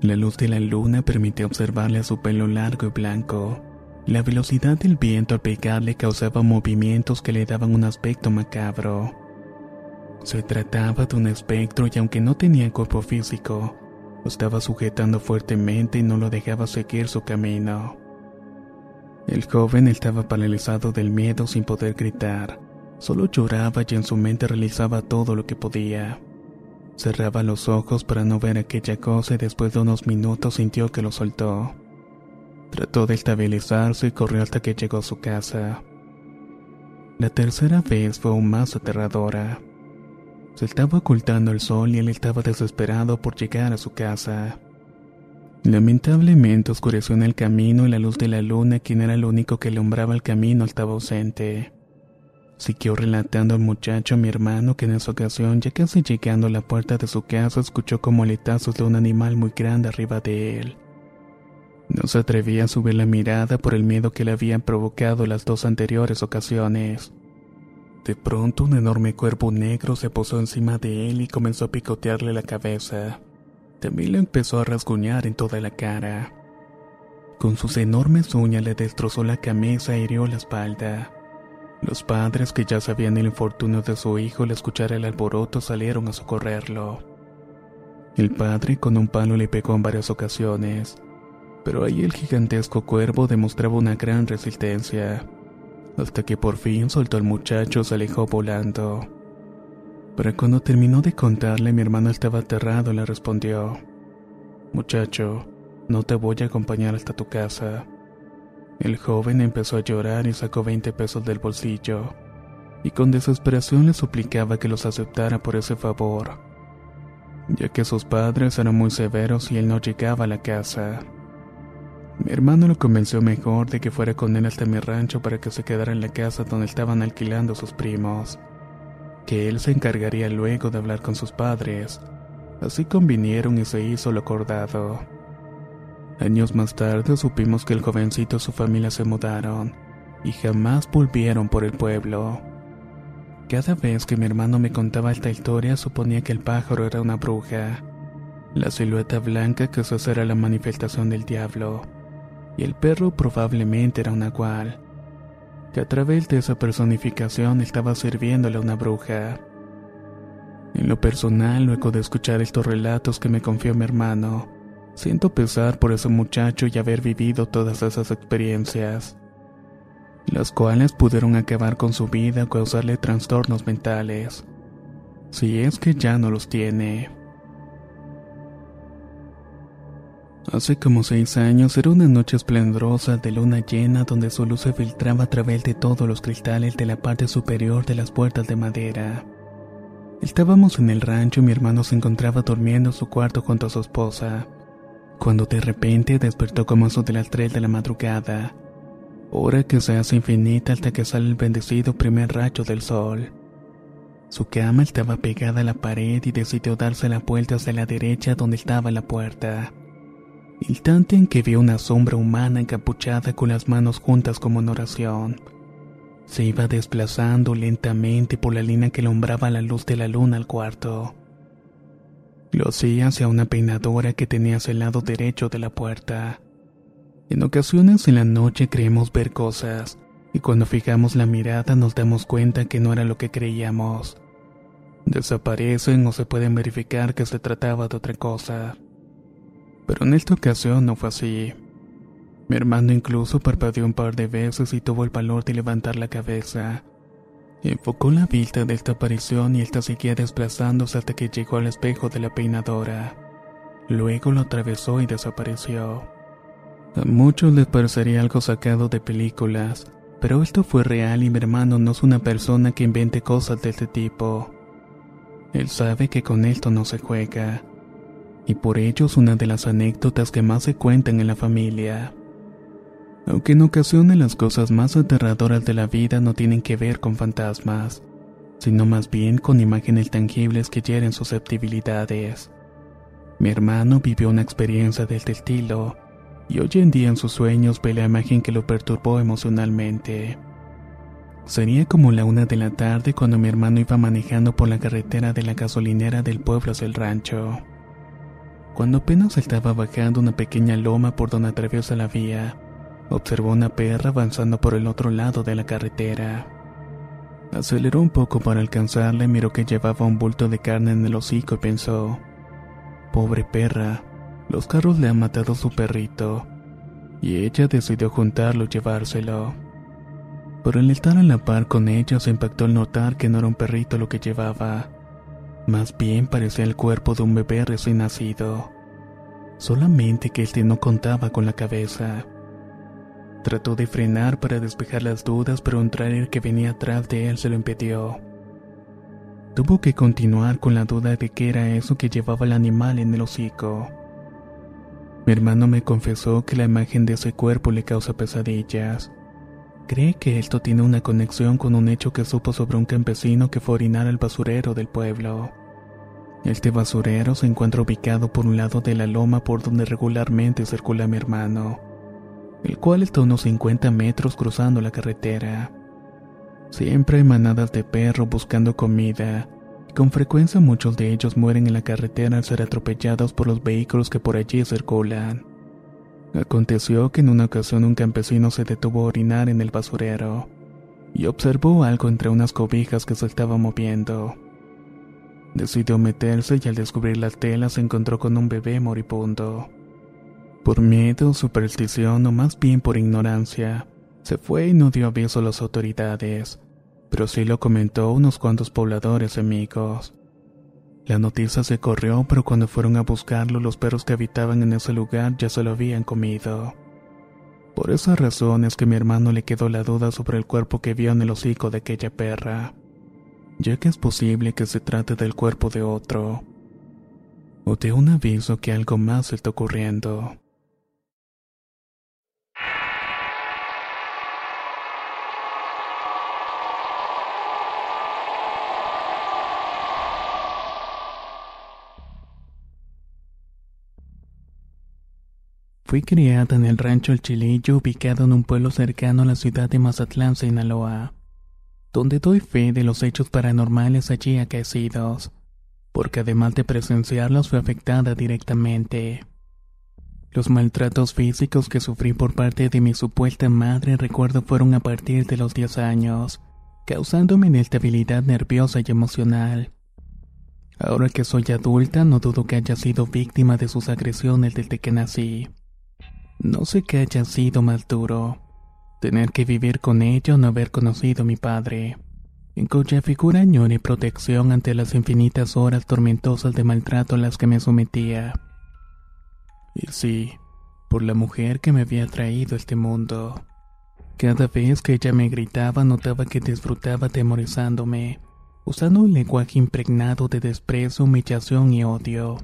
La luz de la luna permitía observarle a su pelo largo y blanco. La velocidad del viento al pegarle causaba movimientos que le daban un aspecto macabro. Se trataba de un espectro y aunque no tenía cuerpo físico, lo estaba sujetando fuertemente y no lo dejaba seguir su camino. El joven estaba paralizado del miedo sin poder gritar. Solo lloraba y en su mente realizaba todo lo que podía. Cerraba los ojos para no ver aquella cosa y después de unos minutos sintió que lo soltó. Trató de estabilizarse y corrió hasta que llegó a su casa. La tercera vez fue aún más aterradora. Se estaba ocultando el sol y él estaba desesperado por llegar a su casa. Lamentablemente oscureció en el camino y la luz de la luna, quien era el único que alumbraba el camino, estaba ausente. Siguió relatando al muchacho a mi hermano que en esa ocasión, ya casi llegando a la puerta de su casa, escuchó como letazos de un animal muy grande arriba de él. No se atrevía a subir la mirada por el miedo que le habían provocado las dos anteriores ocasiones. De pronto un enorme cuerpo negro se posó encima de él y comenzó a picotearle la cabeza. También le empezó a rasguñar en toda la cara. Con sus enormes uñas le destrozó la camisa e hirió la espalda. Los padres que ya sabían el infortunio de su hijo al escuchar el alboroto salieron a socorrerlo. El padre con un palo le pegó en varias ocasiones, pero ahí el gigantesco cuervo demostraba una gran resistencia, hasta que por fin soltó al muchacho se alejó volando. Pero cuando terminó de contarle, mi hermano estaba aterrado y le respondió, Muchacho, no te voy a acompañar hasta tu casa. El joven empezó a llorar y sacó 20 pesos del bolsillo, y con desesperación le suplicaba que los aceptara por ese favor, ya que sus padres eran muy severos y él no llegaba a la casa. Mi hermano lo convenció mejor de que fuera con él hasta mi rancho para que se quedara en la casa donde estaban alquilando sus primos, que él se encargaría luego de hablar con sus padres. Así convinieron y se hizo lo acordado. Años más tarde supimos que el jovencito y su familia se mudaron y jamás volvieron por el pueblo. Cada vez que mi hermano me contaba esta historia suponía que el pájaro era una bruja, la silueta blanca que se era la manifestación del diablo y el perro probablemente era un nahual, que a través de esa personificación estaba sirviéndole a una bruja. En lo personal, luego de escuchar estos relatos que me confió mi hermano, siento pesar por ese muchacho y haber vivido todas esas experiencias, las cuales pudieron acabar con su vida o causarle trastornos mentales, si es que ya no los tiene. Hace como seis años era una noche esplendorosa de luna llena donde su luz se filtraba a través de todos los cristales de la parte superior de las puertas de madera. Estábamos en el rancho y mi hermano se encontraba durmiendo en su cuarto junto a su esposa, cuando de repente despertó como eso de las tres de la madrugada, hora que se hace infinita hasta que sale el bendecido primer rayo del sol. Su cama estaba pegada a la pared y decidió darse la vuelta hacia la derecha donde estaba la puerta instante en que vio una sombra humana encapuchada con las manos juntas como en oración. Se iba desplazando lentamente por la línea que alumbraba la luz de la luna al cuarto. Lo hacía hacia una peinadora que tenía hacia el lado derecho de la puerta. En ocasiones en la noche creemos ver cosas, y cuando fijamos la mirada nos damos cuenta que no era lo que creíamos. Desaparecen o se pueden verificar que se trataba de otra cosa. Pero en esta ocasión no fue así. Mi hermano incluso parpadeó un par de veces y tuvo el valor de levantar la cabeza. Enfocó la vista de esta aparición y esta seguía desplazándose hasta que llegó al espejo de la peinadora. Luego lo atravesó y desapareció. A muchos les parecería algo sacado de películas, pero esto fue real y mi hermano no es una persona que invente cosas de este tipo. Él sabe que con esto no se juega y por ello es una de las anécdotas que más se cuentan en la familia. Aunque en ocasiones las cosas más aterradoras de la vida no tienen que ver con fantasmas, sino más bien con imágenes tangibles que hieren susceptibilidades. Mi hermano vivió una experiencia de este estilo, y hoy en día en sus sueños ve la imagen que lo perturbó emocionalmente. Sería como la una de la tarde cuando mi hermano iba manejando por la carretera de la gasolinera del pueblo hacia el rancho. Cuando apenas estaba bajando una pequeña loma por donde atraviesa la vía, observó una perra avanzando por el otro lado de la carretera. Aceleró un poco para alcanzarla y miró que llevaba un bulto de carne en el hocico y pensó, pobre perra, los carros le han matado a su perrito, y ella decidió juntarlo y llevárselo. Pero al estar a la par con ella se impactó al notar que no era un perrito lo que llevaba, más bien parecía el cuerpo de un bebé recién nacido. Solamente que este no contaba con la cabeza. Trató de frenar para despejar las dudas, pero un trailer que venía atrás de él se lo impidió. Tuvo que continuar con la duda de qué era eso que llevaba el animal en el hocico. Mi hermano me confesó que la imagen de ese cuerpo le causa pesadillas. Cree que esto tiene una conexión con un hecho que supo sobre un campesino que fue a orinar al basurero del pueblo. Este basurero se encuentra ubicado por un lado de la loma por donde regularmente circula mi hermano, el cual está a unos 50 metros cruzando la carretera. Siempre hay manadas de perros buscando comida, y con frecuencia muchos de ellos mueren en la carretera al ser atropellados por los vehículos que por allí circulan. Aconteció que en una ocasión un campesino se detuvo a orinar en el basurero y observó algo entre unas cobijas que se estaba moviendo. Decidió meterse y al descubrir la tela se encontró con un bebé moribundo. Por miedo, superstición o más bien por ignorancia, se fue y no dio aviso a las autoridades, pero sí lo comentó unos cuantos pobladores amigos. La noticia se corrió, pero cuando fueron a buscarlo, los perros que habitaban en ese lugar ya se lo habían comido. Por esa razón es que mi hermano le quedó la duda sobre el cuerpo que vio en el hocico de aquella perra ya que es posible que se trate del cuerpo de otro, o de un aviso que algo más está ocurriendo. Fui criada en el rancho El Chilillo, ubicado en un pueblo cercano a la ciudad de Mazatlán, Sinaloa donde doy fe de los hechos paranormales allí acaecidos, porque además de presenciarlos fue afectada directamente. Los maltratos físicos que sufrí por parte de mi supuesta madre recuerdo fueron a partir de los 10 años, causándome inestabilidad nerviosa y emocional. Ahora que soy adulta, no dudo que haya sido víctima de sus agresiones desde que nací. No sé qué haya sido más duro, tener que vivir con ello o no haber conocido a mi padre, en cuya figura añore protección ante las infinitas horas tormentosas de maltrato a las que me sometía. Y sí, por la mujer que me había traído a este mundo. Cada vez que ella me gritaba notaba que disfrutaba temorizándome, usando un lenguaje impregnado de desprecio, humillación y odio.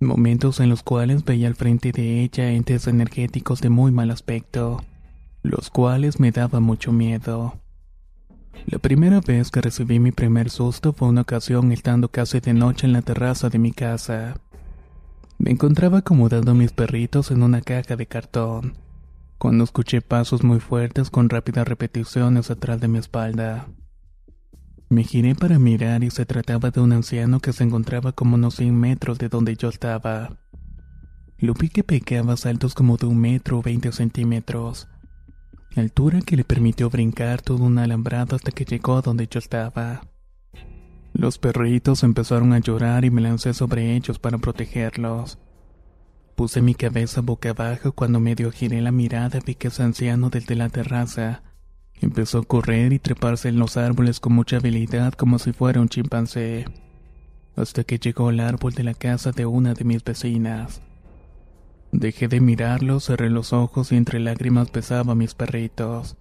Momentos en los cuales veía al frente de ella entes energéticos de muy mal aspecto los cuales me daban mucho miedo. La primera vez que recibí mi primer susto fue una ocasión estando casi de noche en la terraza de mi casa. Me encontraba acomodando mis perritos en una caja de cartón, cuando escuché pasos muy fuertes con rápidas repeticiones atrás de mi espalda. Me giré para mirar y se trataba de un anciano que se encontraba como unos 100 metros de donde yo estaba. Lo vi que pegaba saltos como de un metro o 20 centímetros altura que le permitió brincar todo un alambrado hasta que llegó a donde yo estaba. Los perritos empezaron a llorar y me lancé sobre ellos para protegerlos. Puse mi cabeza boca abajo cuando medio giré la mirada vi que ese anciano desde la terraza empezó a correr y treparse en los árboles con mucha habilidad como si fuera un chimpancé, hasta que llegó al árbol de la casa de una de mis vecinas. Dejé de mirarlo, cerré los ojos y entre lágrimas besaba a mis perritos.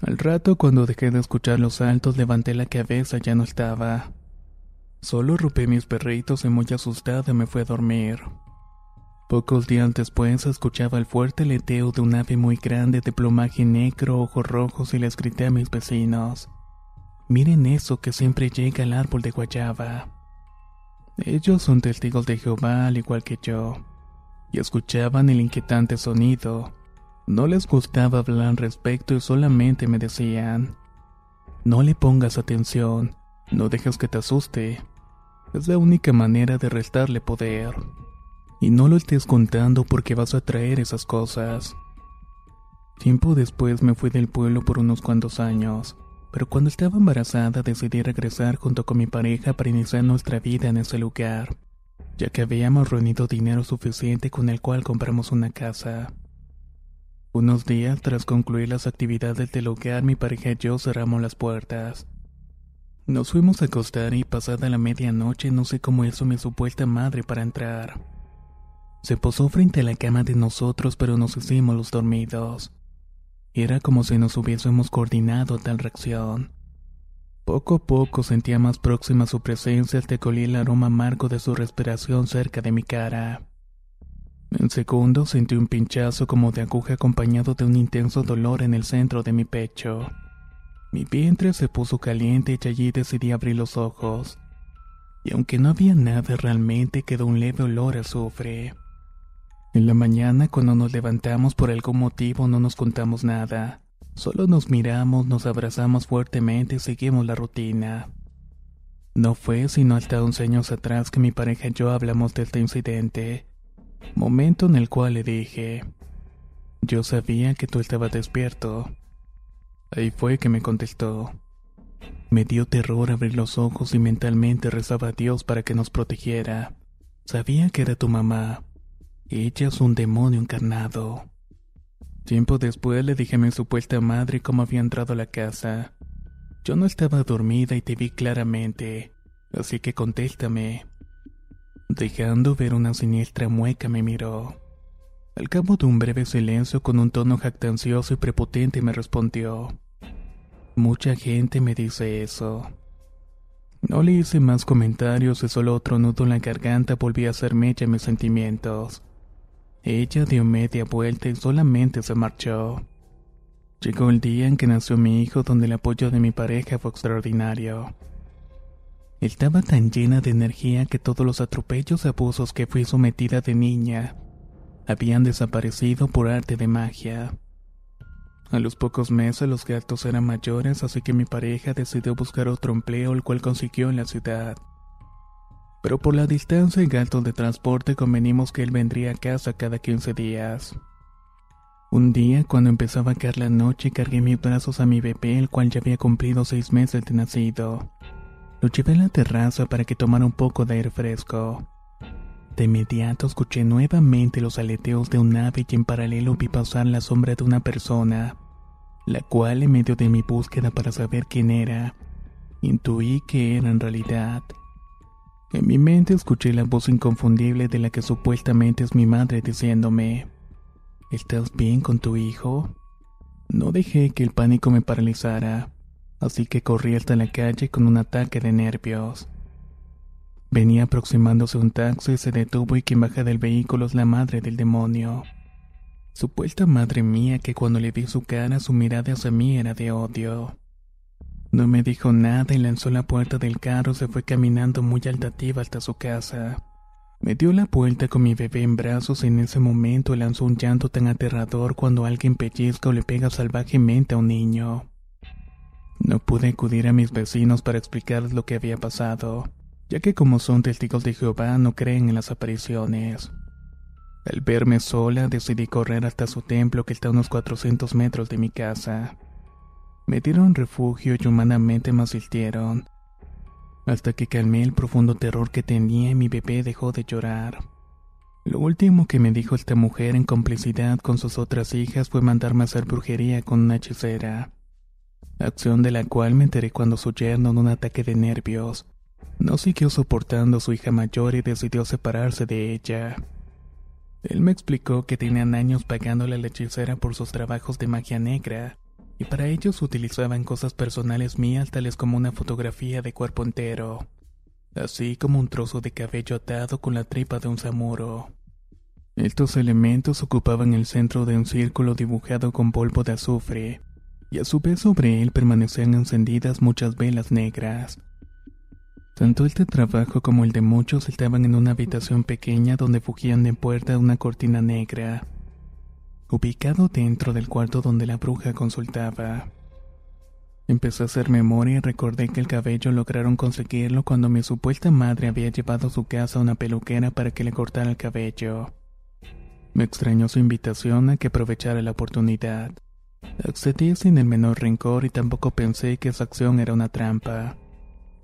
Al rato, cuando dejé de escuchar los saltos, levanté la cabeza, ya no estaba. Solo rompí mis perritos y muy asustada me fui a dormir. Pocos días después escuchaba el fuerte leteo de un ave muy grande de plumaje negro, ojos rojos y les grité a mis vecinos. Miren eso que siempre llega al árbol de guayaba. Ellos son testigos de Jehová al igual que yo y escuchaban el inquietante sonido. No les gustaba hablar al respecto y solamente me decían, no le pongas atención, no dejes que te asuste. Es la única manera de restarle poder. Y no lo estés contando porque vas a traer esas cosas. Tiempo después me fui del pueblo por unos cuantos años, pero cuando estaba embarazada decidí regresar junto con mi pareja para iniciar nuestra vida en ese lugar ya que habíamos reunido dinero suficiente con el cual compramos una casa. Unos días tras concluir las actividades del hogar, mi pareja y yo cerramos las puertas. Nos fuimos a acostar y pasada la medianoche no sé cómo hizo mi supuesta madre para entrar. Se posó frente a la cama de nosotros pero nos hicimos los dormidos. Era como si nos hubiésemos coordinado tal reacción. Poco a poco sentía más próxima su presencia hasta que olí el aroma amargo de su respiración cerca de mi cara. En segundo sentí un pinchazo como de aguja acompañado de un intenso dolor en el centro de mi pecho. Mi vientre se puso caliente y allí decidí abrir los ojos. Y aunque no había nada realmente, quedó un leve olor a azufre. En la mañana, cuando nos levantamos por algún motivo, no nos contamos nada. Solo nos miramos, nos abrazamos fuertemente y seguimos la rutina. No fue sino hasta 11 años atrás que mi pareja y yo hablamos de este incidente, momento en el cual le dije, yo sabía que tú estabas despierto. Ahí fue que me contestó. Me dio terror abrir los ojos y mentalmente rezaba a Dios para que nos protegiera. Sabía que era tu mamá. Ella es un demonio encarnado. Tiempo después le dije a mi supuesta madre cómo había entrado a la casa. Yo no estaba dormida y te vi claramente, así que contéstame. Dejando ver una siniestra mueca me miró. Al cabo de un breve silencio con un tono jactancioso y prepotente me respondió. Mucha gente me dice eso. No le hice más comentarios y solo otro nudo en la garganta volví a hacer mecha mis sentimientos. Ella dio media vuelta y solamente se marchó. Llegó el día en que nació mi hijo donde el apoyo de mi pareja fue extraordinario. Estaba tan llena de energía que todos los atropellos y abusos que fui sometida de niña habían desaparecido por arte de magia. A los pocos meses los gastos eran mayores, así que mi pareja decidió buscar otro empleo, el cual consiguió en la ciudad. Pero por la distancia y gastos de transporte convenimos que él vendría a casa cada 15 días. Un día, cuando empezaba a caer la noche, cargué mis brazos a mi bebé, el cual ya había cumplido seis meses de nacido. Lo llevé a la terraza para que tomara un poco de aire fresco. De inmediato escuché nuevamente los aleteos de un ave y en paralelo vi pasar la sombra de una persona, la cual en medio de mi búsqueda para saber quién era, intuí que era en realidad. En mi mente escuché la voz inconfundible de la que supuestamente es mi madre diciéndome, ¿Estás bien con tu hijo? No dejé que el pánico me paralizara, así que corrí hasta la calle con un ataque de nervios. Venía aproximándose un taxi se detuvo y quien baja del vehículo es la madre del demonio. Supuesta madre mía que cuando le vi su cara su mirada hacia mí era de odio. No me dijo nada y lanzó la puerta del carro y se fue caminando muy altativa hasta su casa. Me dio la vuelta con mi bebé en brazos y en ese momento lanzó un llanto tan aterrador cuando alguien pellizca o le pega salvajemente a un niño. No pude acudir a mis vecinos para explicarles lo que había pasado, ya que como son testigos de Jehová no creen en las apariciones. Al verme sola decidí correr hasta su templo que está a unos 400 metros de mi casa. Me dieron refugio y humanamente me asistieron, hasta que calmé el profundo terror que tenía y mi bebé dejó de llorar. Lo último que me dijo esta mujer en complicidad con sus otras hijas fue mandarme a hacer brujería con una hechicera, acción de la cual me enteré cuando su yerno en un ataque de nervios no siguió soportando a su hija mayor y decidió separarse de ella. Él me explicó que tenían años pagándole a la hechicera por sus trabajos de magia negra, y para ellos utilizaban cosas personales mías tales como una fotografía de cuerpo entero, así como un trozo de cabello atado con la tripa de un samuro. Estos elementos ocupaban el centro de un círculo dibujado con polvo de azufre, y a su vez sobre él permanecían encendidas muchas velas negras. Tanto este trabajo como el de muchos estaban en una habitación pequeña donde fugían de puerta una cortina negra ubicado dentro del cuarto donde la bruja consultaba. Empecé a hacer memoria y recordé que el cabello lograron conseguirlo cuando mi supuesta madre había llevado a su casa una peluquera para que le cortara el cabello. Me extrañó su invitación a que aprovechara la oportunidad. Accedí sin el menor rencor y tampoco pensé que esa acción era una trampa,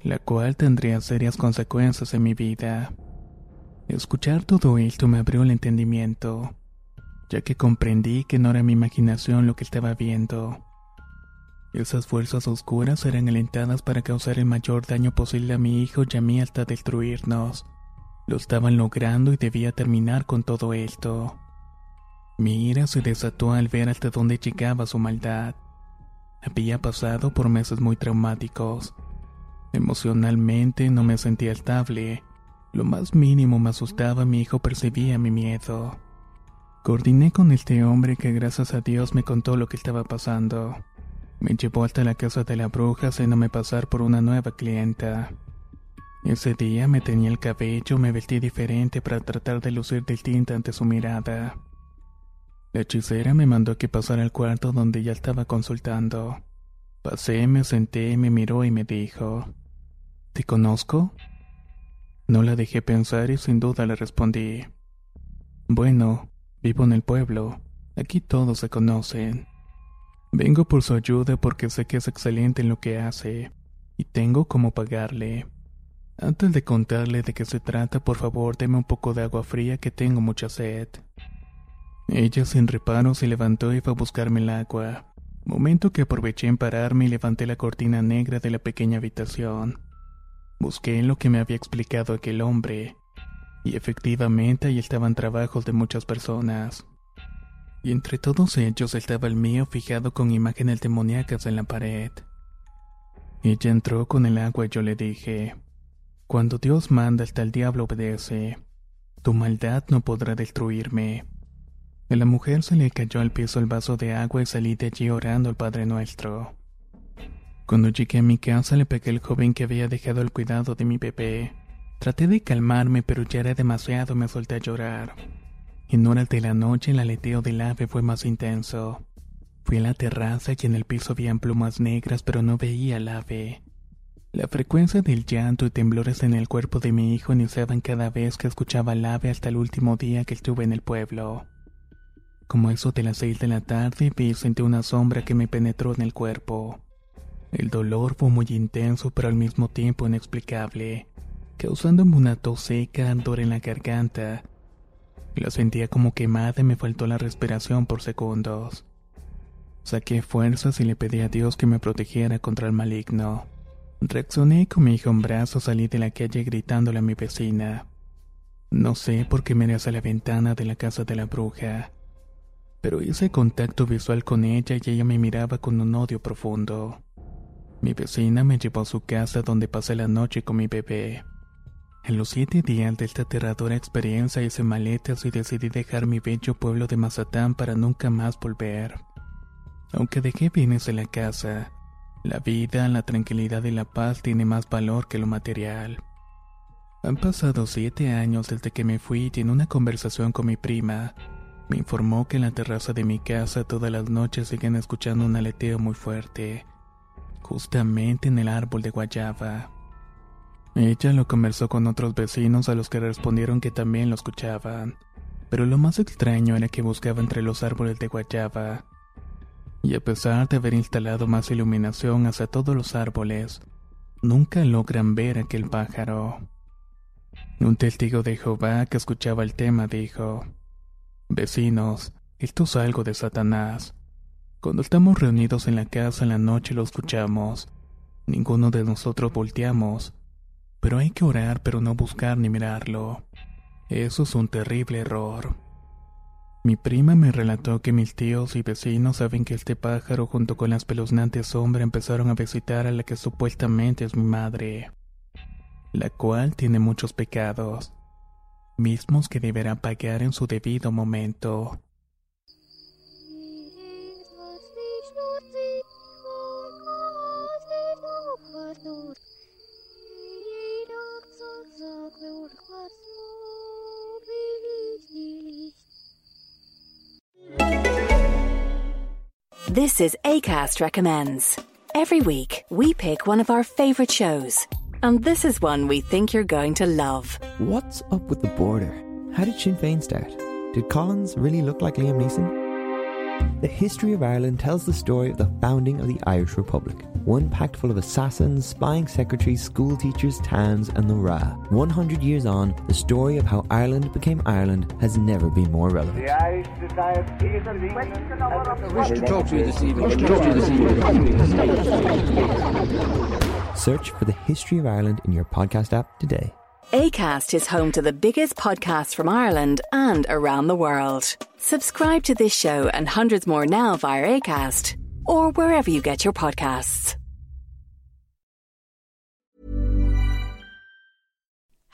la cual tendría serias consecuencias en mi vida. Escuchar todo esto me abrió el entendimiento ya que comprendí que no era mi imaginación lo que estaba viendo. Esas fuerzas oscuras eran alentadas para causar el mayor daño posible a mi hijo y a mí hasta destruirnos. Lo estaban logrando y debía terminar con todo esto. Mi ira se desató al ver hasta dónde llegaba su maldad. Había pasado por meses muy traumáticos. Emocionalmente no me sentía estable. Lo más mínimo me asustaba, mi hijo percibía mi miedo. Coordiné con este hombre que gracias a Dios me contó lo que estaba pasando. Me llevó hasta la casa de la bruja haciéndome pasar por una nueva clienta. Ese día me tenía el cabello, me vestí diferente para tratar de lucir distinta ante su mirada. La hechicera me mandó que pasara al cuarto donde ya estaba consultando. Pasé, me senté, me miró y me dijo, ¿Te conozco? No la dejé pensar y sin duda le respondí. Bueno, vivo en el pueblo. Aquí todos se conocen. Vengo por su ayuda porque sé que es excelente en lo que hace y tengo cómo pagarle. Antes de contarle de qué se trata, por favor, deme un poco de agua fría que tengo mucha sed. Ella sin reparo se levantó y fue a buscarme el agua. Momento que aproveché en pararme y levanté la cortina negra de la pequeña habitación. Busqué lo que me había explicado aquel hombre, y efectivamente ahí estaban trabajos de muchas personas. Y entre todos ellos estaba el mío fijado con imágenes demoníacas en la pared. Ella entró con el agua y yo le dije, Cuando Dios manda hasta el diablo obedece, tu maldad no podrá destruirme. A la mujer se le cayó al piso el vaso de agua y salí de allí orando al Padre Nuestro. Cuando llegué a mi casa le pegué al joven que había dejado el cuidado de mi bebé. Traté de calmarme, pero ya era demasiado, me solté a llorar. En horas de la noche el aleteo del ave fue más intenso. Fui a la terraza y en el piso habían plumas negras, pero no veía al ave. La frecuencia del llanto y temblores en el cuerpo de mi hijo iniciaban cada vez que escuchaba al ave hasta el último día que estuve en el pueblo. Como eso de las seis de la tarde, vi y sentí una sombra que me penetró en el cuerpo. El dolor fue muy intenso, pero al mismo tiempo inexplicable, causándome una tos seca, ardor en la garganta. La sentía como quemada y me faltó la respiración por segundos. Saqué fuerzas y le pedí a Dios que me protegiera contra el maligno. Reaccioné con mi hijo en brazos, salí de la calle gritándole a mi vecina. No sé por qué miré hacia la ventana de la casa de la bruja, pero hice contacto visual con ella y ella me miraba con un odio profundo. Mi vecina me llevó a su casa donde pasé la noche con mi bebé. En los siete días de esta aterradora experiencia hice maletas y decidí dejar mi bello pueblo de Mazatán para nunca más volver. Aunque dejé bienes en la casa, la vida, la tranquilidad y la paz tiene más valor que lo material. Han pasado siete años desde que me fui y en una conversación con mi prima, me informó que en la terraza de mi casa todas las noches siguen escuchando un aleteo muy fuerte justamente en el árbol de guayaba. Ella lo conversó con otros vecinos a los que respondieron que también lo escuchaban, pero lo más extraño era que buscaba entre los árboles de guayaba. Y a pesar de haber instalado más iluminación hacia todos los árboles, nunca logran ver aquel pájaro. Un testigo de Jehová que escuchaba el tema dijo, Vecinos, esto es algo de Satanás. Cuando estamos reunidos en la casa en la noche lo escuchamos. Ninguno de nosotros volteamos. Pero hay que orar pero no buscar ni mirarlo. Eso es un terrible error. Mi prima me relató que mis tíos y vecinos saben que este pájaro junto con las peluznantes sombras empezaron a visitar a la que supuestamente es mi madre, la cual tiene muchos pecados, mismos que deberá pagar en su debido momento. This is ACAST Recommends. Every week, we pick one of our favourite shows. And this is one we think you're going to love. What's up with the border? How did Sinn Féin start? Did Collins really look like Liam Neeson? The history of Ireland tells the story of the founding of the Irish Republic. One packed full of assassins, spying secretaries, school teachers, towns, and the Ra. 100 years on, the story of how Ireland became Ireland has never been more relevant. The Irish Society of England I wish to talk to you this evening. Wish to talk to you this evening. Search for the history of Ireland in your podcast app today. ACAST is home to the biggest podcasts from Ireland and around the world. Subscribe to this show and hundreds more now via ACAST or wherever you get your podcasts.